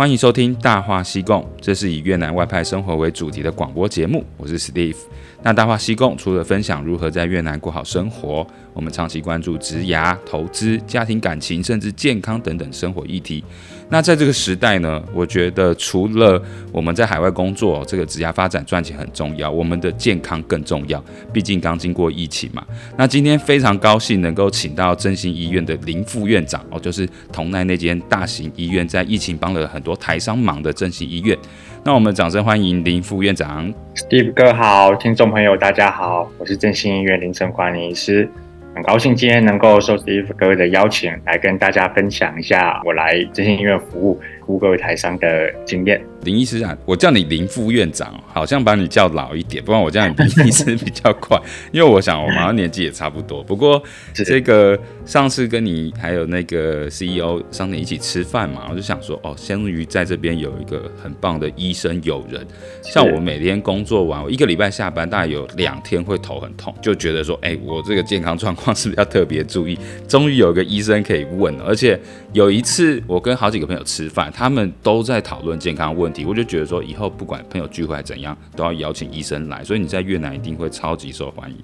欢迎收听《大话西贡》，这是以越南外派生活为主题的广播节目。我是 Steve。那《大话西贡》除了分享如何在越南过好生活，我们长期关注职涯、投资、家庭感情，甚至健康等等生活议题。那在这个时代呢，我觉得除了我们在海外工作，这个职涯发展赚钱很重要，我们的健康更重要。毕竟刚经过疫情嘛。那今天非常高兴能够请到振兴医院的林副院长哦，就是同奈那间大型医院，在疫情帮了很多台商忙的正兴医院。那我们掌声欢迎林副院长。Steve 哥好，听众朋友大家好，我是正兴医院临床管理医师。很高兴今天能够受 Steve 哥的邀请，来跟大家分享一下我来正兴医院服务，服务各位台商的经验。林医师啊，我叫你林副院长，好像把你叫老一点，不然我叫你林医师比较快。因为我想我们好像年纪也差不多。不过这个上次跟你还有那个 CEO 商店一起吃饭嘛，我就想说哦，相当于在这边有一个很棒的医生友人。像我每天工作完，我一个礼拜下班大概有两天会头很痛，就觉得说，哎，我这个健康状况是不是要特别注意？终于有个医生可以问了，而且有一次我跟好几个朋友吃饭，他们都在讨论健康问我就觉得说，以后不管朋友聚会怎样，都要邀请医生来。所以你在越南一定会超级受欢迎。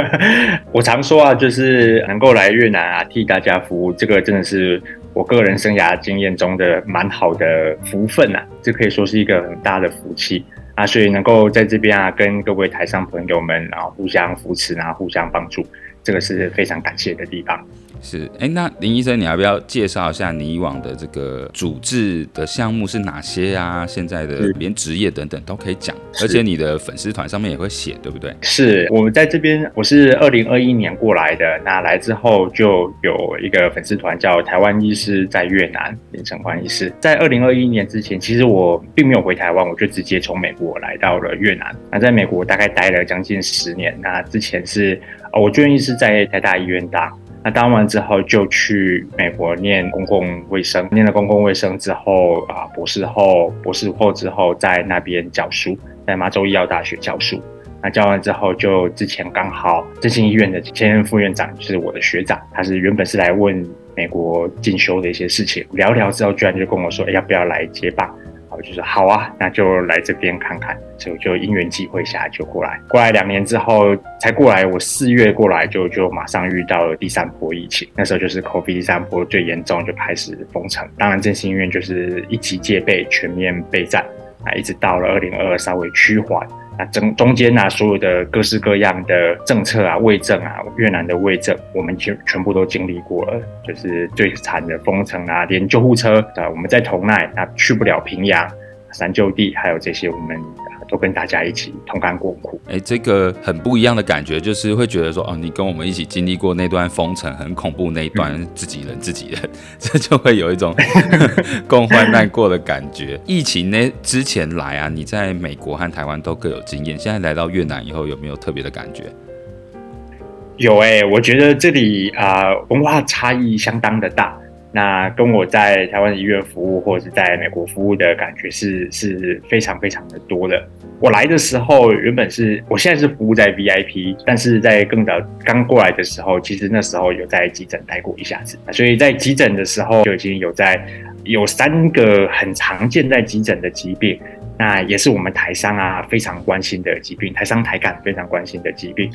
我常说啊，就是能够来越南啊，替大家服务，这个真的是我个人生涯经验中的蛮好的福分啊，这可以说是一个很大的福气啊。所以能够在这边啊，跟各位台上朋友们，然后互相扶持啊，互相帮助，这个是非常感谢的地方。是，哎，那林医生，你要不要介绍一下你以往的这个主治的项目是哪些啊？现在的连职业等等都可以讲，而且你的粉丝团上面也会写，对不对？是，我们在这边，我是二零二一年过来的，那来之后就有一个粉丝团叫台湾医师在越南，林承欢医师。在二零二一年之前，其实我并没有回台湾，我就直接从美国来到了越南。那在美国大概待了将近十年，那之前是，我住院医师在台大医院当。那当完之后就去美国念公共卫生，念了公共卫生之后啊，博士后、博士后之后在那边教书，在麻州医药大学教书。那教完之后，就之前刚好振兴医院的前任副院长是我的学长，他是原本是来问美国进修的一些事情，聊聊之后居然就跟我说，哎，要不要来接棒？我就说好啊，那就来这边看看，所以就因缘际会下就过来。过来两年之后才过来，我四月过来就就马上遇到了第三波疫情，那时候就是 COVID 第三波最严重，就开始封城。当然振兴医院就是一级戒备，全面备战啊，一直到了二零二二稍微趋缓。那中中间啊，所有的各式各样的政策啊，卫政啊，越南的卫政，我们全全部都经历过了，就是最惨的封城啊，连救护车啊，我们在同奈啊去不了平阳、三舅地，还有这些我们。都跟大家一起同甘共苦，哎，这个很不一样的感觉，就是会觉得说，哦，你跟我们一起经历过那段封城很恐怖那一段，自己人自己人，这就会有一种 共患难过的感觉。疫情呢之前来啊，你在美国和台湾都各有经验，现在来到越南以后，有没有特别的感觉？有哎、欸，我觉得这里啊、呃，文化差异相当的大。那跟我在台湾医院服务或者是在美国服务的感觉是是非常非常的多的。我来的时候原本是我现在是服务在 VIP，但是在更早刚过来的时候，其实那时候有在急诊待过一下子，所以在急诊的时候就已经有在有三个很常见在急诊的疾病，那也是我们台商啊非常关心的疾病，台商台干非常关心的疾病。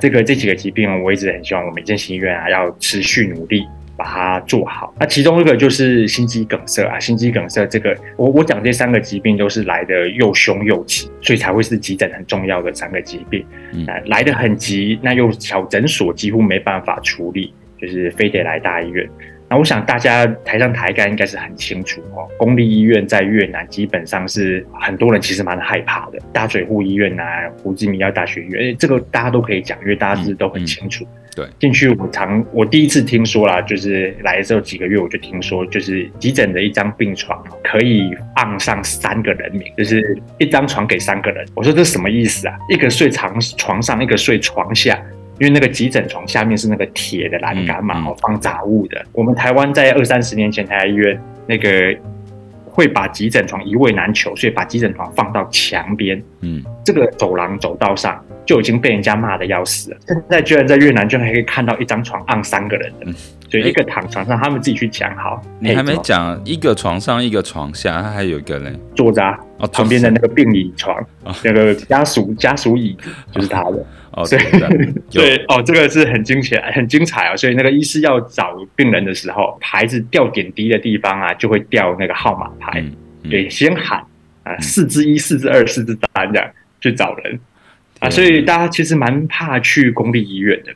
这个这几个疾病我一直很希望我们振兴医院啊要持续努力。把它做好。那其中一个就是心肌梗塞啊，心肌梗塞这个，我我讲这三个疾病都是来的又凶又急，所以才会是急诊很重要的三个疾病。嗯，来的很急，那又小诊所几乎没办法处理，就是非得来大医院。那我想大家台上台干应该是很清楚哦，公立医院在越南基本上是很多人其实蛮害怕的，大水户医院啊，胡志明医药大学医院，这个大家都可以讲，因为大家是都很清楚。嗯嗯对，进去我常我第一次听说啦，就是来的时候几个月我就听说，就是急诊的一张病床可以放上三个人名，就是一张床给三个人。我说这什么意思啊？一个睡床床上，一个睡床下，因为那个急诊床下面是那个铁的栏杆嘛，哦，放杂物的。我们台湾在二三十年前台大医院那个会把急诊床一位难求，所以把急诊床放到墙边，嗯，这个走廊走道上。就已经被人家骂的要死了。现在居然在越南，居然还可以看到一张床按三个人的，嗯、所以一个躺床上，他们自己去讲好。你还没讲一个床上一个床下，他还有一个人坐着哦，旁边的那个病椅床，哦、那个家属家属椅就是他的。哦，对 对哦，这个是很精彩很精彩啊！所以那个医师要找病人的时候，牌子掉点滴的地方啊，就会掉那个号码牌，嗯嗯、对，先喊啊四之一、四之二、四之三这样去找人。啊，所以大家其实蛮怕去公立医院的。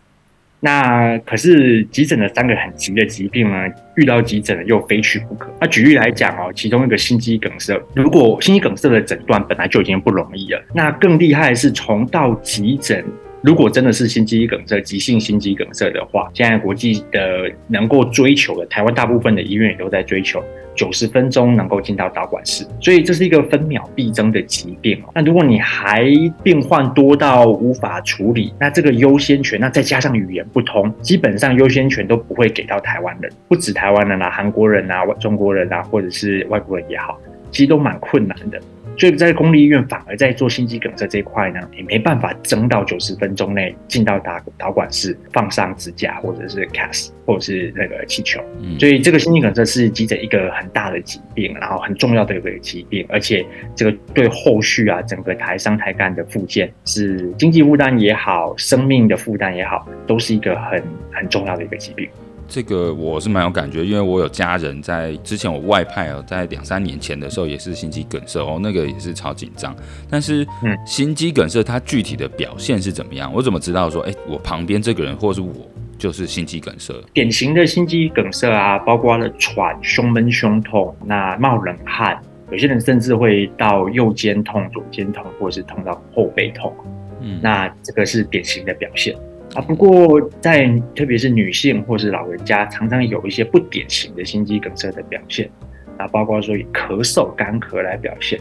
那可是急诊的三个很急的疾病呢，遇到急诊又非去不可。那举例来讲哦，其中一个心肌梗塞，如果心肌梗塞的诊断本来就已经不容易了，那更厉害的是从到急诊，如果真的是心肌梗塞、急性心肌梗塞的话，现在国际的能够追求的，台湾大部分的医院也都在追求。九十分钟能够进到导管室，所以这是一个分秒必争的疾病哦。那如果你还病患多到无法处理，那这个优先权，那再加上语言不通，基本上优先权都不会给到台湾人，不止台湾人啦，韩国人啊、中国人啊，或者是外国人也好，其实都蛮困难的。所以在公立医院，反而在做心肌梗塞这一块呢，也没办法争到九十分钟内进到导导管室放上支架，或者是 CAS，或者是那个气球。嗯，所以这个心肌梗塞是急诊一个很大的疾病，然后很重要的一个疾病，而且这个对后续啊整个台伤台干的复健是经济负担也好，生命的负担也好，都是一个很很重要的一个疾病。这个我是蛮有感觉，因为我有家人在之前我外派哦，在两三年前的时候也是心肌梗塞哦，那个也是超紧张。但是，嗯，心肌梗塞它具体的表现是怎么样？我怎么知道说，哎，我旁边这个人或是我就是心肌梗塞？典型的心肌梗塞啊，包括了喘、胸闷、胸痛，那冒冷汗，有些人甚至会到右肩痛、左肩痛，或者是痛到后背痛。嗯，那这个是典型的表现。不过在特别是女性或是老人家，常常有一些不典型的心肌梗塞的表现，啊，包括说以咳嗽、干咳来表现，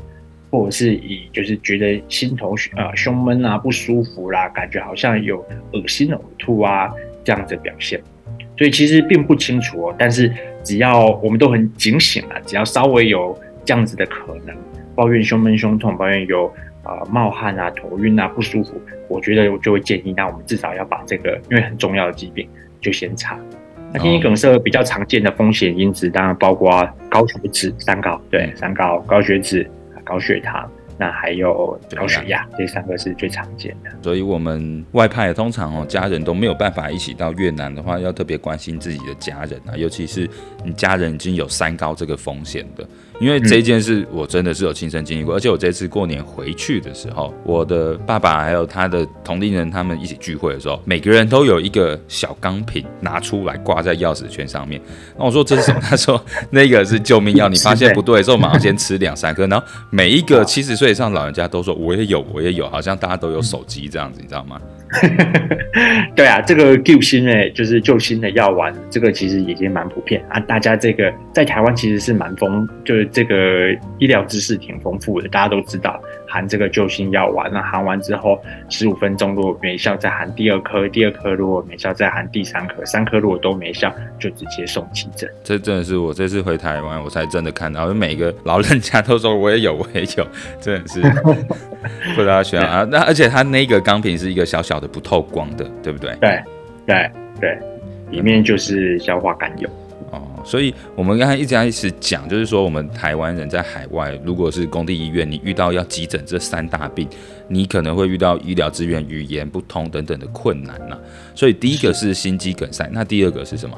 或者是以就是觉得心头呃胸闷啊不舒服啦，感觉好像有恶心呕吐啊这样子表现，所以其实并不清楚哦。但是只要我们都很警醒啊，只要稍微有这样子的可能，抱怨胸闷胸痛，抱怨有。呃，冒汗啊，头晕啊，不舒服，我觉得我就会建议，那我们至少要把这个，因为很重要的疾病，就先查。那心肌梗塞比较常见的风险因子，当然包括高血脂、三高，对，三高，高血脂、高血糖。那还有高血压，这三个是最常见的。所以，我们外派通常哦，家人都没有办法一起到越南的话，要特别关心自己的家人啊，尤其是你家人已经有三高这个风险的。因为这件事我真的是有亲身经历过，而且我这次过年回去的时候，我的爸爸还有他的同龄人他们一起聚会的时候，每个人都有一个小钢瓶拿出来挂在钥匙圈上面。那我说这是什么？他说那个是救命药，你发现不对的时候马上先吃两三颗。然后每一个七十岁以。上老人家都说我也有，我也有，好像大家都有手机这样子，你知道吗？对啊，这个救心诶，就是救心的药丸，这个其实已经蛮普遍啊。大家这个在台湾其实是蛮丰，就是这个医疗知识挺丰富的，大家都知道含这个救心药丸。那含完之后十五分钟如果没效，再含第二颗；第二颗如果没效，再含第三颗；三颗如果都没效，就直接送急诊。这真的是我这次回台湾，我才真的看到，每个老人家都说我也有，我也有，真的是 不知道选啊。那而且他那个钢瓶是一个小小。的不透光的，对不对？对，对，对，里面就是消化甘油哦。所以，我们刚才一直在一直讲，就是说，我们台湾人在海外，如果是公立医院，你遇到要急诊这三大病，你可能会遇到医疗资源、语言不通等等的困难呐。所以，第一个是心肌梗塞，那第二个是什么？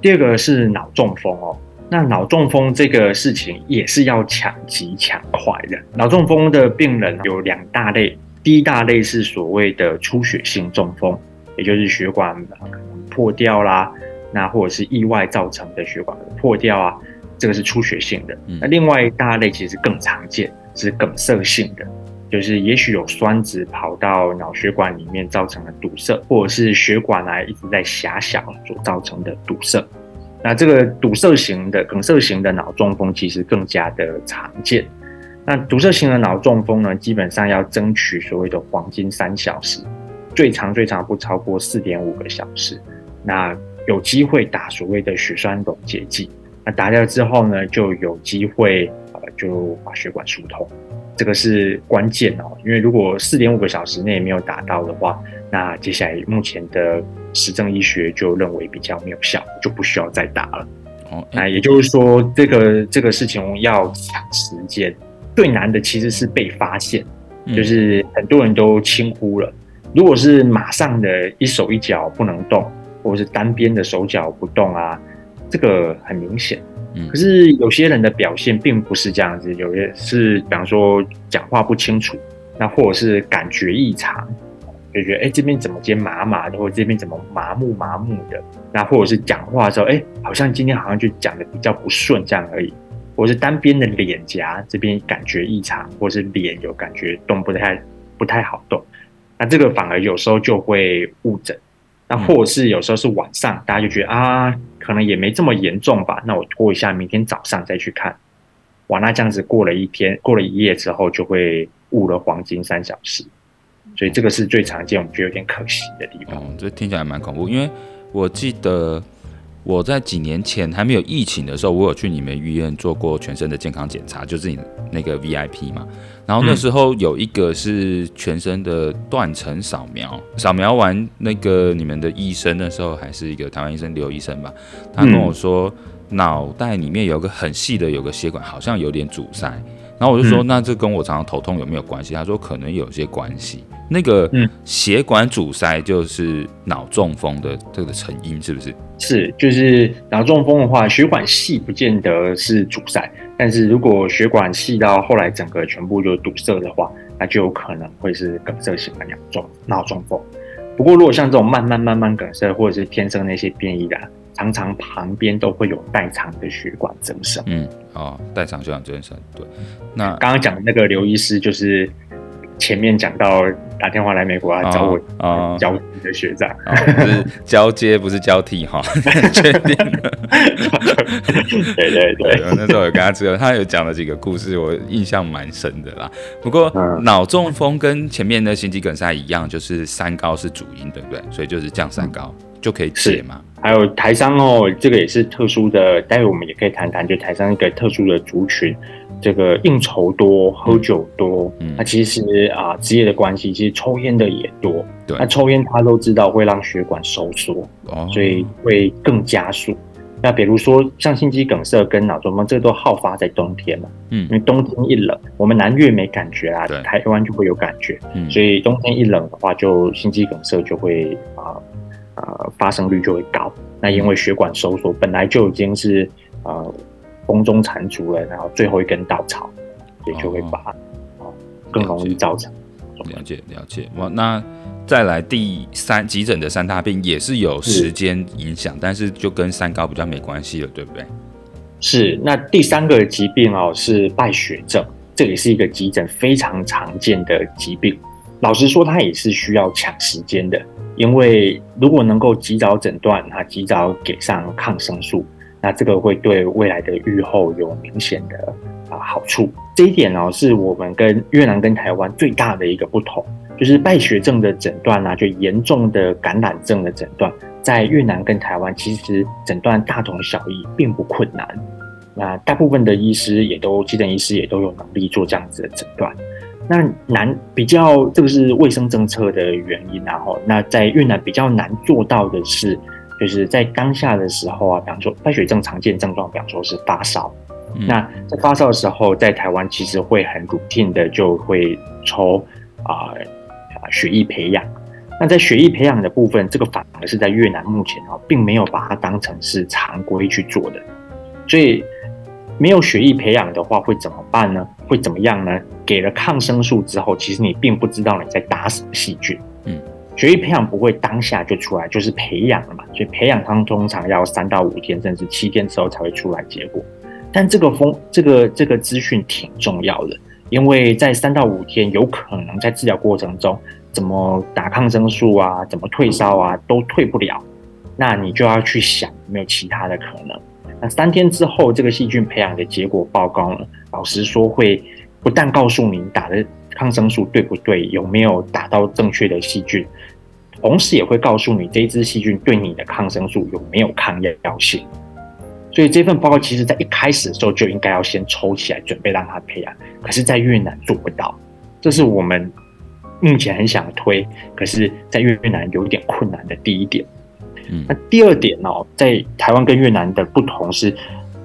第二个是脑中风哦。那脑中风这个事情也是要抢急抢快的。脑中风的病人有两大类。第一大类是所谓的出血性中风，也就是血管破掉啦，那或者是意外造成的血管破掉啊，这个是出血性的。那另外一大类其实更常见是梗塞性的，就是也许有栓子跑到脑血管里面造成的堵塞，或者是血管啊一直在狭小所造成的堵塞。那这个堵塞型的梗塞型的脑中风其实更加的常见。那堵塞型的脑中风呢，基本上要争取所谓的黄金三小时，最长最长不超过四点五个小时。那有机会打所谓的血栓溶解剂，那打掉之后呢，就有机会呃就把血管疏通。这个是关键哦，因为如果四点五个小时内没有打到的话，那接下来目前的实证医学就认为比较没有效，就不需要再打了。哦，那也就是说，这个这个事情要抢时间，最难的其实是被发现，就是很多人都轻忽了。如果是马上的一手一脚不能动，或者是单边的手脚不动啊，这个很明显。可是有些人的表现并不是这样子，有些是比方说讲话不清楚，那或者是感觉异常，就觉得哎、欸、这边怎么肩麻麻的，或者这边怎么麻木麻木的，那或者是讲话的时候哎、欸、好像今天好像就讲的比较不顺这样而已，或者是单边的脸颊这边感觉异常，或是脸有感觉动不太不太好动，那这个反而有时候就会误诊。那或者是有时候是晚上，大家就觉得啊，可能也没这么严重吧，那我拖一下，明天早上再去看。哇，那这样子过了一天，过了一夜之后，就会误了黄金三小时。所以这个是最常见，我们觉得有点可惜的地方。嗯，这听起来蛮恐怖，因为我记得。我在几年前还没有疫情的时候，我有去你们医院做过全身的健康检查，就是你那个 VIP 嘛。然后那时候有一个是全身的断层扫描，扫描完那个你们的医生那时候还是一个台湾医生刘医生吧，他跟我说脑袋里面有个很细的有个血管，好像有点阻塞。然后我就说，那这跟我常常头痛有没有关系？他说可能有些关系。那个血管阻塞就是脑中风的这个成因，是不是？是，就是脑中风的话，血管细不见得是阻塞，但是如果血管细到后来整个全部就堵塞的话，那就有可能会是梗塞型的脑中脑中风。不过如果像这种慢慢慢慢梗塞，或者是天生那些变异的，常常旁边都会有代偿的血管增生。嗯，哦，代偿血管增生，对。那刚刚讲的那个刘医师就是。前面讲到打电话来美国啊，找我交替的学长，是交接不是交替哈，确定了。对对对，对，那时候有跟他知道，他有讲了几个故事，我印象蛮深的啦。不过脑中风跟前面的心肌梗塞一样，就是三高是主因，对不对？所以就是降三高。嗯就可以解嘛？还有台商哦，这个也是特殊的，待会我们也可以谈谈，就台商一个特殊的族群，这个应酬多、喝酒多，那、嗯啊、其实啊职业的关系，其实抽烟的也多。对，那抽烟他都知道会让血管收缩，哦、所以会更加速。那比如说像心肌梗塞跟脑中风，这个都好发在冬天嘛，嗯，因为冬天一冷，我们南越没感觉啊，台湾就会有感觉，嗯，所以冬天一冷的话，就心肌梗塞就会啊。呃，发生率就会高。那因为血管收缩，本来就已经是呃风中残烛了，然后最后一根稻草，也就会把哦更容易造成。了解了解。哇，那再来第三急诊的三大病也是有时间影响，但是就跟三高比较没关系了，对不对？是。那第三个疾病哦是败血症，这也是一个急诊非常常见的疾病。老实说，它也是需要抢时间的。因为如果能够及早诊断，那及早给上抗生素，那这个会对未来的预后有明显的啊好处。这一点呢，是我们跟越南跟台湾最大的一个不同，就是败血症的诊断呢，就严重的感染症的诊断，在越南跟台湾其实诊断大同小异，并不困难。那大部分的医师也都，急诊医师也都有能力做这样子的诊断。那难比较，这个是卫生政策的原因，然后那在越南比较难做到的是，就是在当下的时候啊，比方说败血症常见症状，比方说是发烧，嗯、那在发烧的时候，在台湾其实会很 routine 的就会抽啊啊血液培养，那在血液培养的部分，这个反而是在越南目前啊，并没有把它当成是常规去做的，所以。没有血液培养的话会怎么办呢？会怎么样呢？给了抗生素之后，其实你并不知道你在打什么细菌。嗯，血液培养不会当下就出来，就是培养了嘛。所以培养它通常要三到五天，甚至七天之后才会出来结果。但这个风，这个这个资讯挺重要的，因为在三到五天，有可能在治疗过程中，怎么打抗生素啊，怎么退烧啊，都退不了。那你就要去想有没有其他的可能。那三天之后，这个细菌培养的结果报告呢，老实说，会不但告诉你打的抗生素对不对，有没有打到正确的细菌，同时也会告诉你这一支细菌对你的抗生素有没有抗药性。所以这份报告其实在一开始的时候就应该要先抽起来准备让他培养，可是，在越南做不到，这是我们目前很想推，可是在越南有点困难的第一点。嗯，那第二点哦，在台湾跟越南的不同是，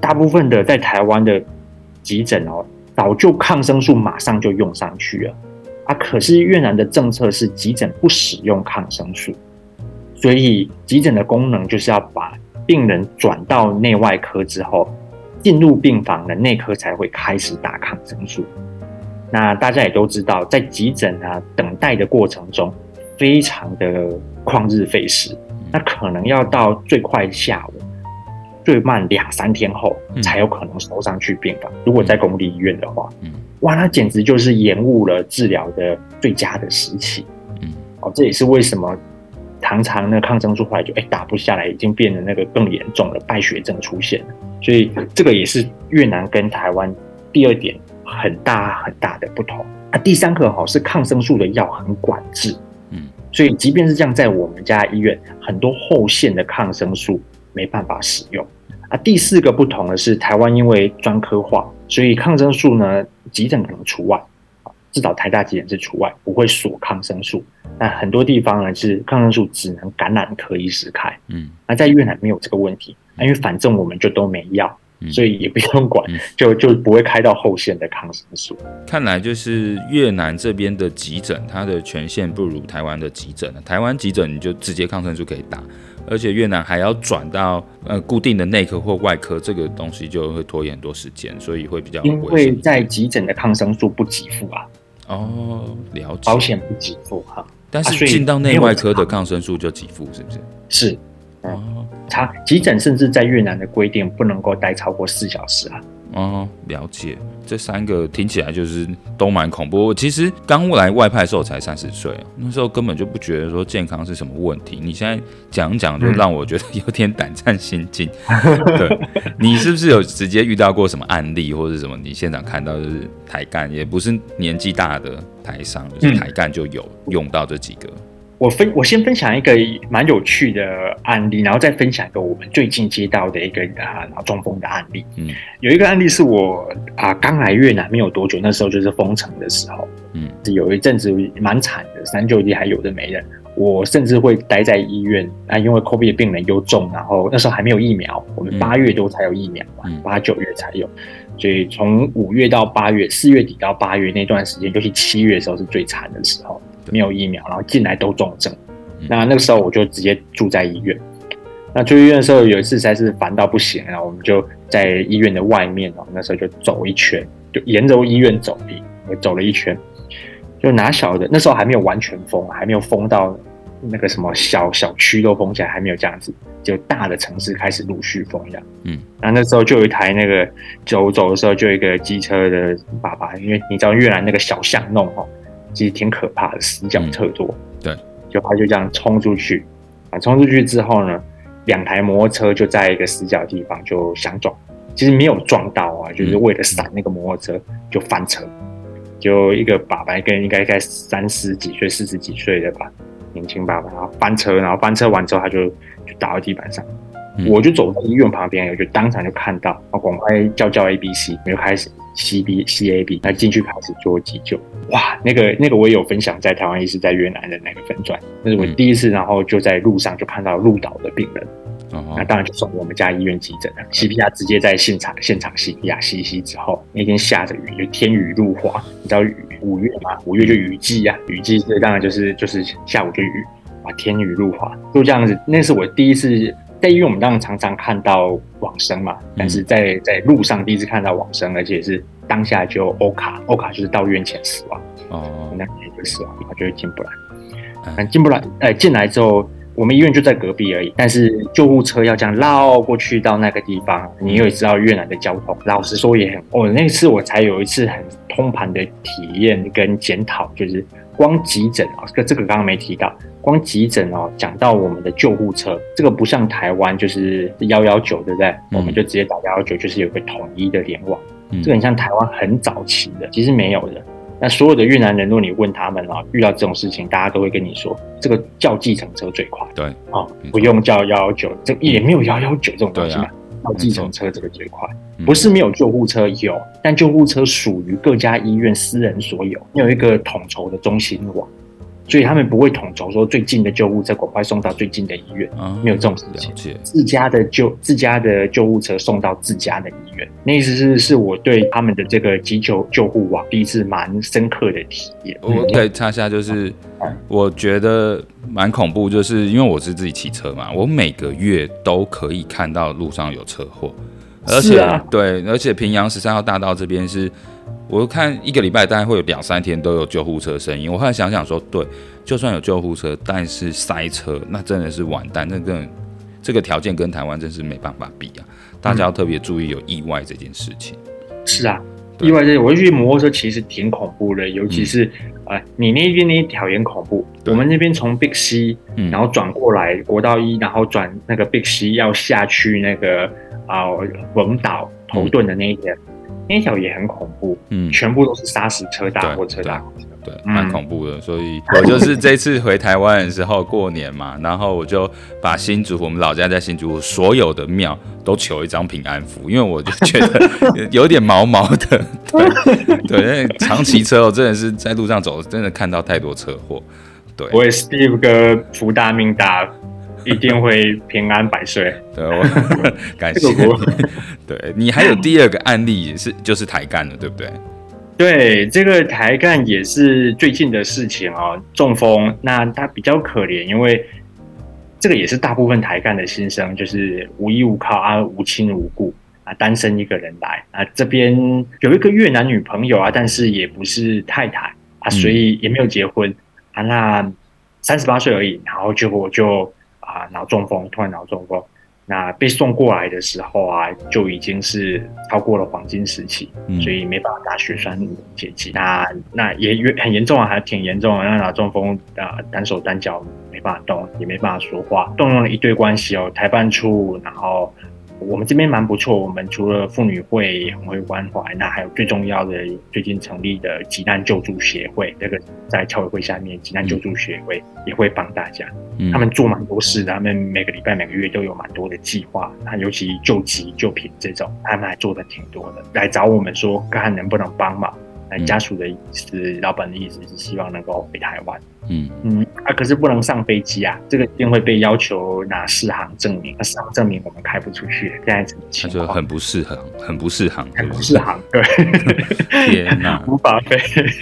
大部分的在台湾的急诊哦，早就抗生素马上就用上去了啊，可是越南的政策是急诊不使用抗生素，所以急诊的功能就是要把病人转到内外科之后，进入病房的内科才会开始打抗生素。那大家也都知道，在急诊啊等待的过程中，非常的旷日费时。那可能要到最快下午，最慢两三天后才有可能收上去病房。如果在公立医院的话，嗯哇，那简直就是延误了治疗的最佳的时期。嗯哦，这也是为什么常常那抗生素后来就哎打不下来，已经变得那个更严重了，败血症出现了。所以这个也是越南跟台湾第二点很大很大的不同。啊，第三个哈是抗生素的药很管制。所以，即便是这样，在我们家医院，很多后线的抗生素没办法使用啊。第四个不同的是，台湾因为专科化，所以抗生素呢，急诊可能除外啊，至少台大急诊是除外，不会锁抗生素。那很多地方呢，是抗生素只能感染科医师开。嗯，那在越南没有这个问题，因为反正我们就都没药。所以也不用管，嗯、就就不会开到后线的抗生素。看来就是越南这边的急诊，它的权限不如台湾的急诊。台湾急诊你就直接抗生素可以打，而且越南还要转到呃固定的内科或外科，这个东西就会拖延很多时间，所以会比较。因为在急诊的抗生素不给付啊。哦，了解。保险不给付哈，但是进到内外科的抗生素就给付，是不是？是。哦，他急诊甚至在越南的规定不能够待超过四小时啊。哦，了解，这三个听起来就是都蛮恐怖。我其实刚来外派的时候才三十岁，那时候根本就不觉得说健康是什么问题。你现在讲讲，就让我觉得有点胆战心惊。嗯、对，你是不是有直接遇到过什么案例，或者什么？你现场看到就是台干，也不是年纪大的台商，就是台干就有用到这几个。我分我先分享一个蛮有趣的案例，然后再分享一个我们最近接到的一个啊脑中风的案例。嗯，有一个案例是我啊刚来越南没有多久，那时候就是封城的时候，嗯，有一阵子蛮惨的，三就医还有的没的。我甚至会待在医院啊，因为 COVID 的病人又重，然后那时候还没有疫苗，我们八月多才有疫苗嘛，八九月才有，所以从五月到八月，四月底到八月那段时间，尤其七月的时候是最惨的时候。没有疫苗，然后进来都重症，那那个时候我就直接住在医院。那住医院的时候，有一次实在是烦到不行，然后我们就在医院的外面哦，那时候就走一圈，就沿着医院走，我走了一圈，就哪晓得那时候还没有完全封，还没有封到那个什么小小区都封起来，还没有这样子，就大的城市开始陆续封这样。嗯，然后那时候就有一台那个走走的时候，就有一个机车的爸爸，因为你知道越南那个小巷弄哦。其实挺可怕的，死角特多。嗯、对，就他就这样冲出去，啊，冲出去之后呢，两台摩托车就在一个死角的地方就相撞，其实没有撞到啊，就是为了闪那个摩托车就翻车，就一个爸爸跟应该在三十几岁、四十几岁的吧，年轻爸爸，然后翻车，然后翻车完之后他就就倒到地板上，嗯、我就走到医院旁边，我就当场就看到，我赶快叫叫 A B C，我就开始。C B C A B，那进去开始做急救，哇，那个那个我也有分享在台湾医师在越南的那个分转，那是我第一次，然后就在路上就看到路倒的病人，嗯、那当然就送我们家医院急诊了，C P R 直接在现场现场 C P R 吸吸之后，那天下着雨，就天雨路滑，你知道雨五月嘛，五月就雨季呀、啊，雨季所以当然就是就是下午就雨，哇，天雨路滑，就这样子，那是我第一次。在医院，我们当然常常看到往生嘛，但是在在路上第一次看到往生，而且是当下就欧卡，欧卡就是到院前死亡哦，那也就死亡，他就会进不来，嗯，进不来，呃，进来之后，我们医院就在隔壁而已，但是救护车要这样绕过去到那个地方，你也知道越南的交通，老实说也很，哦，那次我才有一次很通盘的体验跟检讨，就是光急诊啊，这个这个刚刚没提到。光急诊哦，讲到我们的救护车，这个不像台湾，就是幺幺九，对不对？嗯、我们就直接打幺幺九，就是有个统一的联网。嗯、这个很像台湾很早期的，其实没有的。那所有的越南人，如果你问他们啊，遇到这种事情，大家都会跟你说，这个叫计程车最快。对，哦，不用叫幺幺九，这也没有幺幺九这种东西嘛。叫计程车这个最快。不是没有救护车，有，但救护车属于各家医院私人所有，没有一个统筹的中心网。所以他们不会统筹说最近的救护车赶快送到最近的医院，啊、没有这种事情。自家的救自家的救护车送到自家的医院，那意思是是我对他们的这个急救救护网第一次蛮深刻的体验。我可以插下，就是我觉得蛮恐怖，就是因为我是自己骑车嘛，我每个月都可以看到路上有车祸，而且、啊、对，而且平阳十三号大道这边是。我看一个礼拜大概会有两三天都有救护车声音。我后来想想说，对，就算有救护车，但是塞车那真的是完蛋。那个这个条件跟台湾真是没办法比啊！大家要特别注意有意外这件事情。是啊，意外这件，我就觉得摩托车其实挺恐怖的，尤其是、嗯呃、你那边那一条也恐怖。我们那边从 Big C，然后转过来国道一，然后转那个 Big C 要下去那个啊文岛头盾的那一条。嗯那条也很恐怖，嗯，全部都是砂石车大货车大货车，对，蛮、嗯、恐怖的。所以我就是这次回台湾的时候过年嘛，然后我就把新竹我们老家在新竹所有的庙都求一张平安符，因为我就觉得 有点毛毛的，对，对，因为长骑车我真的是在路上走，真的看到太多车祸。对，我也 Steve 哥福大命大。一定会平安百岁。对，我感谢。对，你还有第二个案例也是，就是台干的，对不对？对，这个台干也是最近的事情哦。中风，那他比较可怜，因为这个也是大部分台干的心声，就是无依无靠啊，无亲无故啊，单身一个人来啊。这边有一个越南女朋友啊，但是也不是太太啊，所以也没有结婚啊。那三十八岁而已，然后结果就。啊，脑中风，突然脑中风，那被送过来的时候啊，就已经是超过了黄金时期，嗯、所以没办法打血栓解剂。那那也很严重啊，还挺严重的。那脑中风啊，单手单脚没办法动，也没办法说话，动用了一堆关系哦，台办处，然后。我们这边蛮不错，我们除了妇女会也很会关怀，那还有最重要的最近成立的急难救助协会，这个在侨委会下面，急难救助协会也会帮大家，嗯、他们做蛮多事的，他们每个礼拜每个月都有蛮多的计划，那尤其救急救贫这种，他们还做的挺多的，来找我们说看能不能帮忙。那家属的意思，嗯、老板的意思是希望能够回台湾。嗯嗯，啊，可是不能上飞机啊，这个一定会被要求拿适航证明。那适航证明我们开不出去，现在怎么情况？他就很不适合，很不适航，很不适航。对，天哪，无法飞，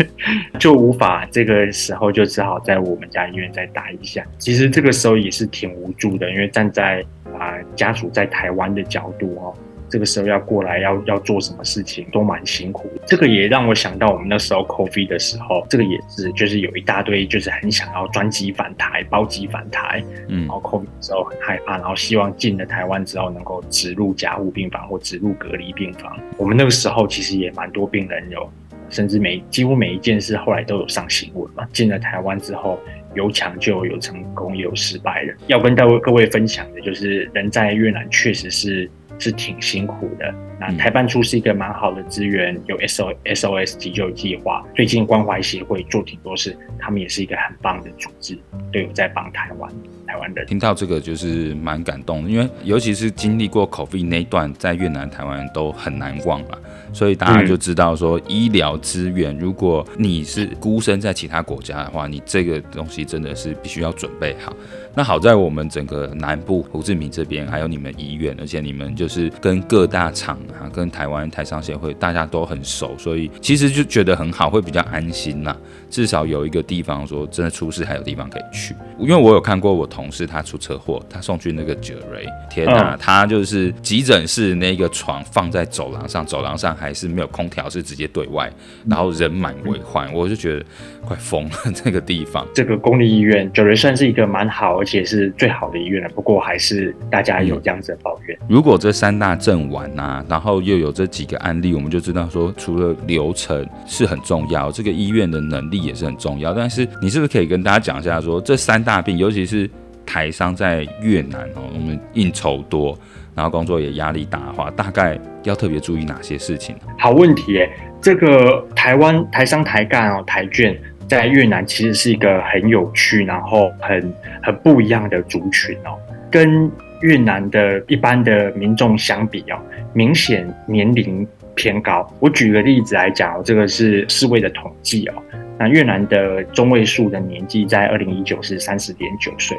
就无法。这个时候就只好在我们家医院再待一下。其实这个时候也是挺无助的，因为站在啊、呃、家属在台湾的角度哦。这个时候要过来要要做什么事情都蛮辛苦，这个也让我想到我们那时候 COVID 的时候，这个也是就是有一大堆就是很想要专机返台、包机返台，嗯，然后 COVID 的时候很害怕，然后希望进了台湾之后能够植入加护病房或植入隔离病房。我们那个时候其实也蛮多病人有，甚至每几乎每一件事后来都有上新闻嘛。进了台湾之后有抢救、有成功、也有失败的。要跟各位各位分享的就是，人在越南确实是。是挺辛苦的。那台办处是一个蛮好的资源，有 S O S O S 急救计划。最近关怀协会做挺多事，他们也是一个很棒的组织，都有在帮台湾台湾人。听到这个就是蛮感动的，因为尤其是经历过 COVID 那一段，在越南、台湾都很难忘了。所以大家就知道说，医疗资源，如果你是孤身在其他国家的话，你这个东西真的是必须要准备好。那好在我们整个南部胡志明这边还有你们医院，而且你们就是跟各大厂啊，跟台湾台商协会大家都很熟，所以其实就觉得很好，会比较安心呐。至少有一个地方说真的出事还有地方可以去。因为我有看过我同事他出车祸，他送去那个九瑞，天哪，他就是急诊室那个床放在走廊上，走廊上还是没有空调，是直接对外，然后人满为患，我就觉得快疯了 这个地方。这个公立医院九瑞算是一个蛮好。而且是最好的医院了，不过还是大家有这样子的抱怨。如果这三大阵完呐，然后又有这几个案例，我们就知道说，除了流程是很重要，这个医院的能力也是很重要。但是你是不是可以跟大家讲一下说，这三大病，尤其是台商在越南哦，我们应酬多，然后工作也压力大的话，大概要特别注意哪些事情？好问题哎，这个台湾台商台干哦，台眷。在越南其实是一个很有趣，然后很很不一样的族群哦。跟越南的一般的民众相比哦，明显年龄偏高。我举个例子来讲，这个是世卫的统计哦。那越南的中位数的年纪在二零一九是三十点九岁。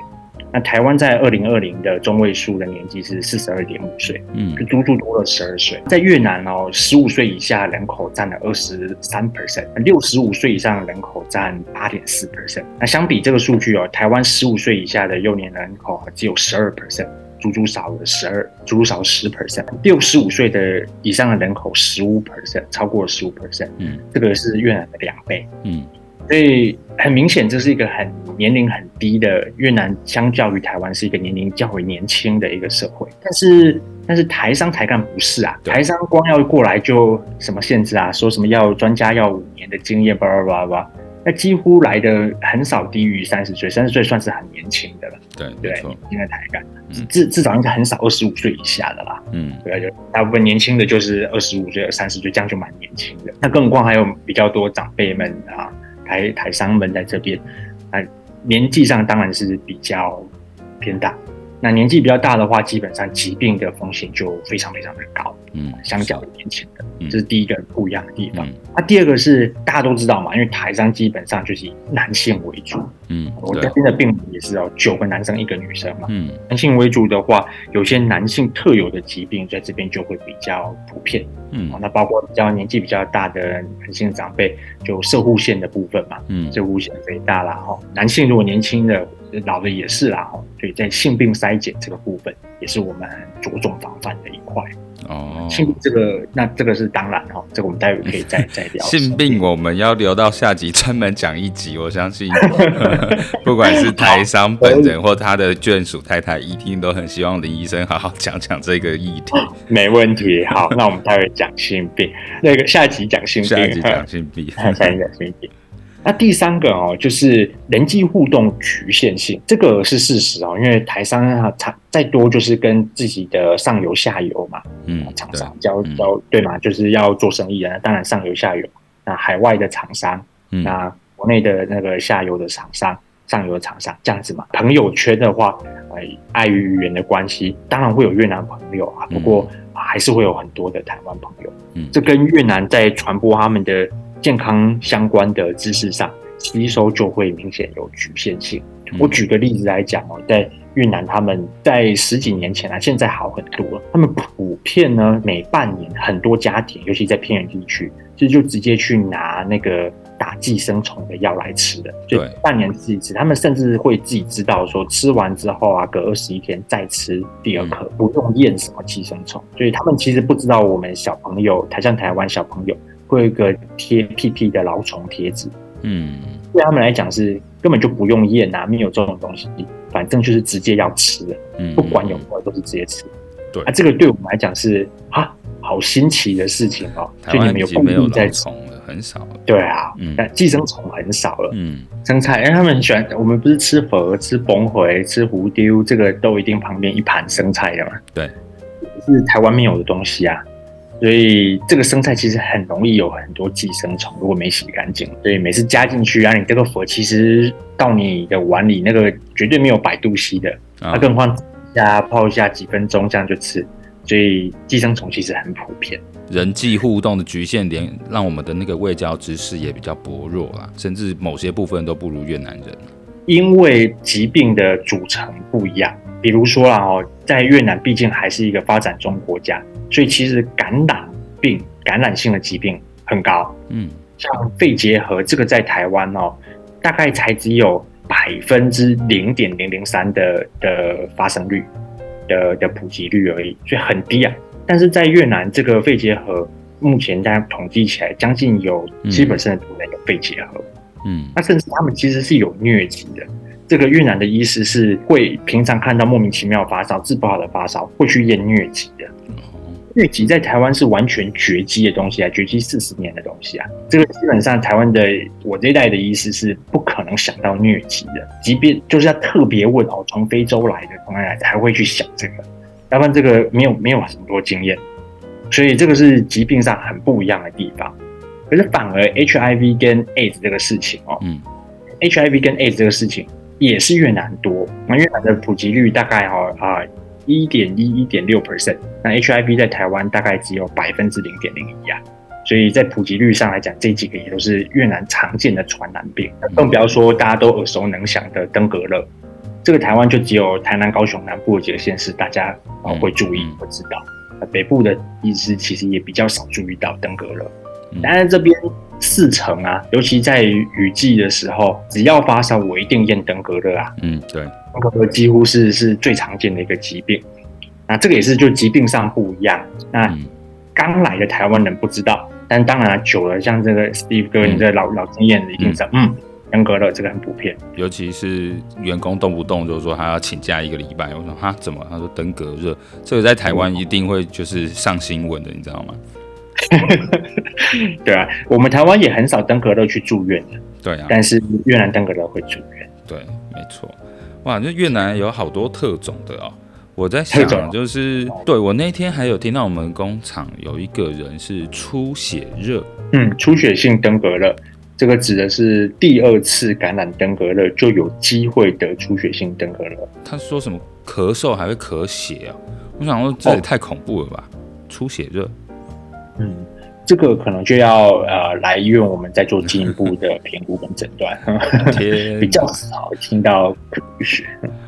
那台湾在二零二零的中位数的年纪是四十二点五岁，嗯，就足足多了十二岁。在越南哦，十五岁以下人口占了二十三 percent，六十五岁以上的人口占八点四 percent。那相比这个数据哦，台湾十五岁以下的幼年人口只有十二 percent，足足少了十二，足足少十 percent。六十五岁的以上的人口十五 percent，超过了十五 percent，嗯，这个是越南的两倍，嗯。所以很明显，这是一个很年龄很低的越南，相较于台湾是一个年龄较为年轻的一个社会。但是，但是台商台干不是啊，台商光要过来就什么限制啊，说什么要专家要五年的经验，叭叭叭叭，那几乎来的很少低于三十岁，三十岁算是很年轻的了。对对，年轻的台干，至至少应该很少二十五岁以下的啦。嗯，对，就大部分年轻的就是二十五岁、三十岁，这样就蛮年轻的。那更何况还有比较多长辈们啊。台台商们在这边，啊，年纪上当然是比较偏大。那年纪比较大的话，基本上疾病的风险就非常非常的高。嗯，相较于年轻的，嗯、这是第一个不一样的地方。那、嗯啊、第二个是大家都知道嘛，因为台商基本上就是以男性为主。嗯，我这边的病人也是哦，九个男生一个女生嘛。嗯，男性为主的话，有些男性特有的疾病在这边就会比较普遍。嗯，那包括比较年纪比较大的男性长辈，就射护腺的部分嘛。嗯，射护腺肥大啦，哈，男性如果年轻的。老的也是啦，哈，所以在性病筛检这个部分，也是我们着重防范的一块。哦，性病这个，那这个是当然哈，这个我们待会可以再 再聊。性病我们要留到下集专门讲一集，我相信，不管是台商本人或他的眷属太太，一定都很希望林医生好好讲讲这个议题。没问题，好，那我们待会讲性病，那个下集讲性病，下集讲性病，下集讲性病。那第三个哦，就是人际互动局限性，这个是事实哦。因为台商啊，再多就是跟自己的上游、下游嘛，嗯，厂商交交对嘛，就是要做生意啊。当然上游、下游，那海外的厂商，那国内的那个下游的厂商、上游的厂商这样子嘛。朋友圈的话，呃，碍于语言的关系，当然会有越南朋友啊，不过还是会有很多的台湾朋友。嗯，这跟越南在传播他们的。健康相关的知识上吸收就会明显有局限性。我举个例子来讲哦，在越南，他们在十几年前啊，现在好很多了。他们普遍呢，每半年很多家庭，尤其在偏远地区，其实就直接去拿那个打寄生虫的药来吃的。对，半年吃一次，他们甚至会自己知道说，吃完之后啊，隔二十一天再吃第二颗，不用验什么寄生虫。所以他们其实不知道我们小朋友，台像台湾小朋友。会有一个贴屁屁的老虫贴纸，嗯，对他们来讲是根本就不用验啊，没有这种东西，反正就是直接要吃的，嗯，不管有没有都是直接吃。对啊，这个对我们来讲是啊，好新奇的事情哦。台湾已经没有蛲虫了，很少了。对啊，嗯，但寄生虫很少了。嗯，生菜，因为他们很喜欢，我们不是吃粉、吃崩回、吃胡丢，这个都一定旁边一盘生菜的嘛。对，是台湾没有的东西啊。所以这个生菜其实很容易有很多寄生虫，如果没洗干净。所以每次加进去啊，你这个粉其实到你的碗里，那个绝对没有百度吸的，它更换一下泡一下几分钟这样就吃。所以寄生虫其实很普遍。人际互动的局限点，让我们的那个外交知识也比较薄弱啦，甚至某些部分都不如越南人。因为疾病的组成不一样，比如说啊，哦，在越南毕竟还是一个发展中国家。所以其实感染病、感染性的疾病很高，嗯，像肺结核这个在台湾哦，大概才只有百分之零点零零三的的发生率的的普及率而已，所以很低啊。但是在越南，这个肺结核目前大家统计起来，将近有七 percent 的人有肺结核，嗯，那甚至他们其实是有疟疾的。这个越南的医师是会平常看到莫名其妙发烧、治不好的发烧，会去验疟疾的。疟疾在台湾是完全绝迹的东西啊，绝迹四十年的东西啊，这个基本上台湾的我这一代的医师是不可能想到疟疾的，即便就是要特别问哦，从非洲来的从哪来才会去想这个，要不然这个没有没有很多经验，所以这个是疾病上很不一样的地方。可是反而 HIV 跟 AIDS 这个事情哦，嗯，HIV 跟 AIDS 这个事情也是越南多，那越南的普及率大概哈啊。一点一、一点六 percent，那 HIV 在台湾大概只有百分之零点零一啊。所以在普及率上来讲，这几个也都是越南常见的传染病，更不要说大家都耳熟能详的登革热。这个台湾就只有台南、高雄南部的几个县市，大家啊会注意、会知道。北部的医师其实也比较少注意到登革热。当然这边四成啊，尤其在雨季的时候，只要发烧，我一定验登革热啊。嗯，对，登革热几乎是是最常见的一个疾病。那这个也是就疾病上不一样。那刚来的台湾人不知道。但当然久了，像这个 Steve 哥，你这老、嗯、老经验的一定知道，嗯，登革热这个很普遍，尤其是员工动不动就说他要请假一个礼拜，我说哈怎么？他说登革热，这个在台湾一定会就是上新闻的，你知道吗？对啊，我们台湾也很少登革热去住院的，对啊，但是越南登革热会住院，对，没错，哇，那越南有好多特种的哦。我在想，就是对我那天还有听到我们工厂有一个人是出血热，嗯，出血性登革热，这个指的是第二次感染登革热就有机会得出血性登革热。他说什么咳嗽还会咳血啊？我想说这也太恐怖了吧，哦、出血热，嗯。这个可能就要呃来医院，我们再做进一步的评估跟诊断。天比较少听到。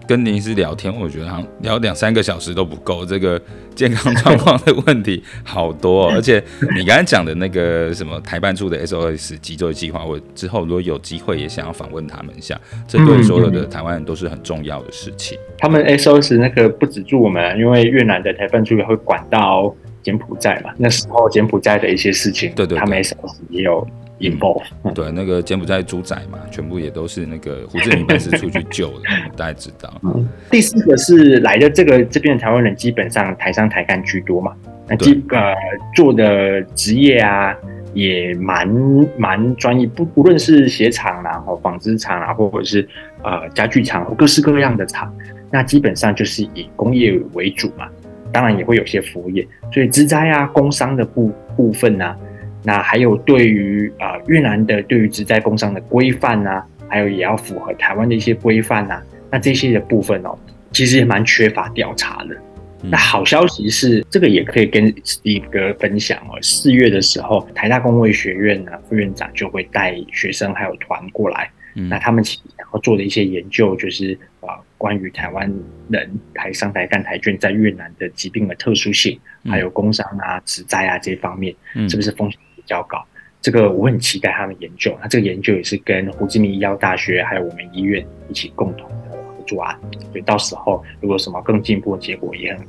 跟林医师聊天，我觉得好像聊两三个小时都不够。这个健康状况的问题好多，哦，而且你刚才讲的那个什么台办处的 SOS 急救计划，我之后如果有机会也想要访问他们一下。这对所有的台湾人都是很重要的事情。他们 SOS 那个不止住我们，因为越南的台办处也会管到。柬埔寨嘛，那时候柬埔寨的一些事情，对对，对，他们也有 involve、嗯。对，那个柬埔寨猪仔嘛，全部也都是那个胡志明办事处去救的，大家知道。嗯、第四个是来的这个这边的台湾人，基本上台商台干居多嘛，那基呃做的职业啊也蛮蛮专业，不不论是鞋厂啦、或纺织厂啊，或者是呃家具厂，各式各样的厂，那基本上就是以工业为主嘛。当然也会有些服务业，所以职灾啊、工伤的部部分啊，那还有对于啊、呃、越南的对于职灾工伤的规范啊，还有也要符合台湾的一些规范啊，那这些的部分哦，其实也蛮缺乏调查的。那好消息是，这个也可以跟 Steve 哥分享哦。四月的时候，台大工卫学院呢副院长就会带学生还有团过来，嗯、那他们其实然后做的一些研究就是啊。呃关于台湾人台商台干台眷在越南的疾病的特殊性，嗯、还有工伤啊、职灾啊这方面，是不是风险比较高？嗯、这个我很期待他们研究。那这个研究也是跟胡志明医药大学还有我们医院一起共同的合作案。所以到时候如果有什么更进一步的结果，也很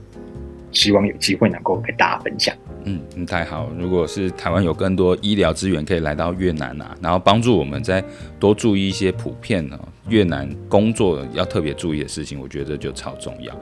希望有机会能够跟大家分享。嗯，嗯，太好。如果是台湾有更多医疗资源可以来到越南啊，然后帮助我们再多注意一些普遍呢、啊。越南工作要特别注意的事情，我觉得就超重要。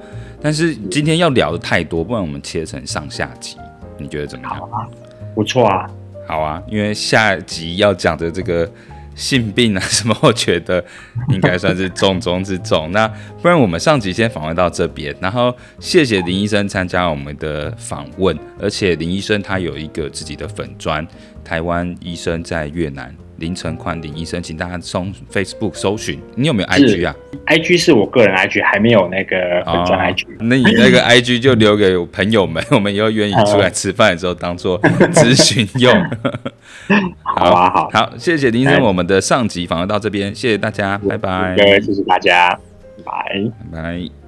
但是今天要聊的太多，不然我们切成上下集，你觉得怎么样？好啊，不错啊，好啊，因为下集要讲的这个性病啊什么，我觉得应该算是重中之重。那不然我们上集先访问到这边，然后谢谢林医生参加我们的访问，而且林医生他有一个自己的粉砖，台湾医生在越南。林晨宽林医生，请大家从 Facebook 搜寻。你有没有 IG 啊？IG 是我个人 IG，还没有那个粉专 IG。哦。那你那个 IG 就留给朋友们，我们以后愿意出来吃饭的时候当做咨询用。好啊，好，好，谢谢林医生。我们的上集访问到这边，谢谢大家，拜拜。谢谢大家，拜拜。拜拜。